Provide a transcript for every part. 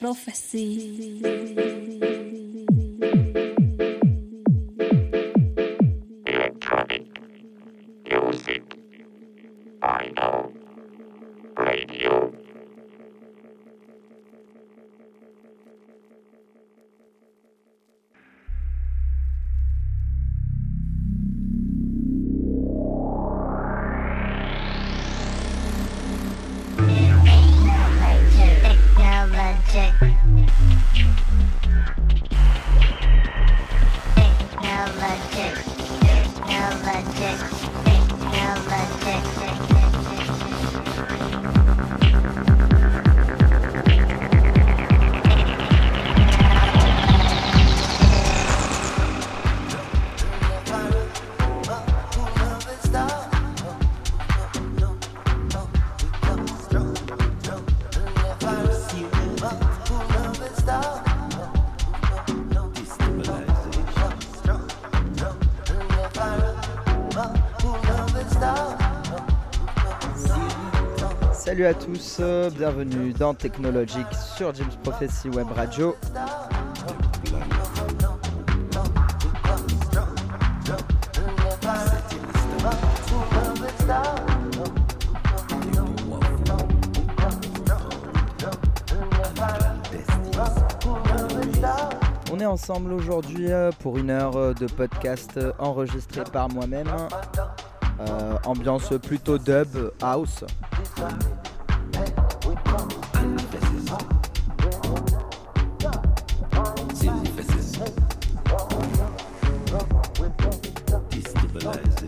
Prophecy. Euh, bienvenue dans Technologic sur James Prophecy Web Radio. On est ensemble aujourd'hui euh, pour une heure euh, de podcast enregistré par moi-même. Euh, ambiance plutôt dub house. Blaze.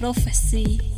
Prophecy.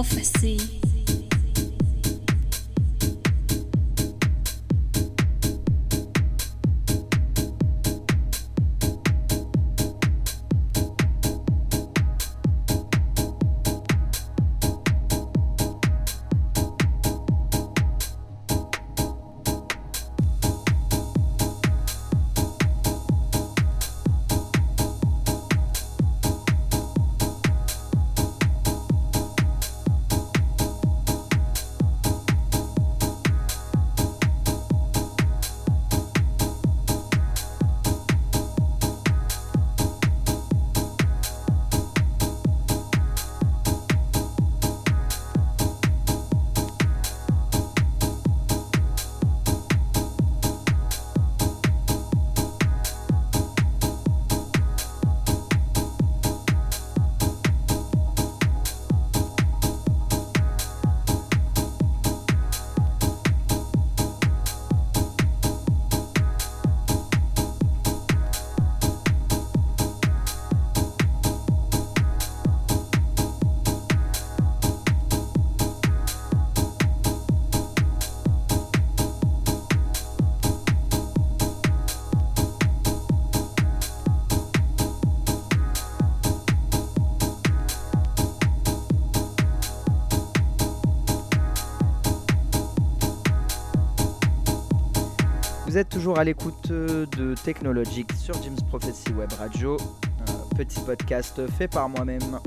Prophecy. À l'écoute euh, de Technologic sur Jim's Prophecy Web Radio, petit podcast fait par moi-même.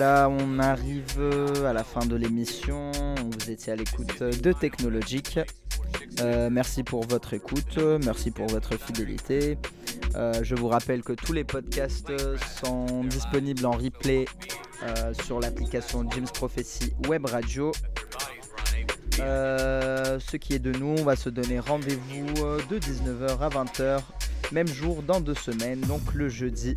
On arrive euh, à la fin de l'émission. Vous étiez à l'écoute de Technologique. Euh, merci pour votre écoute, merci pour votre fidélité. Euh, je vous rappelle que tous les podcasts sont disponibles en replay euh, sur l'application James Prophecy Web Radio. Euh, ce qui est de nous, on va se donner rendez-vous euh, de 19h à 20h, même jour dans deux semaines, donc le jeudi.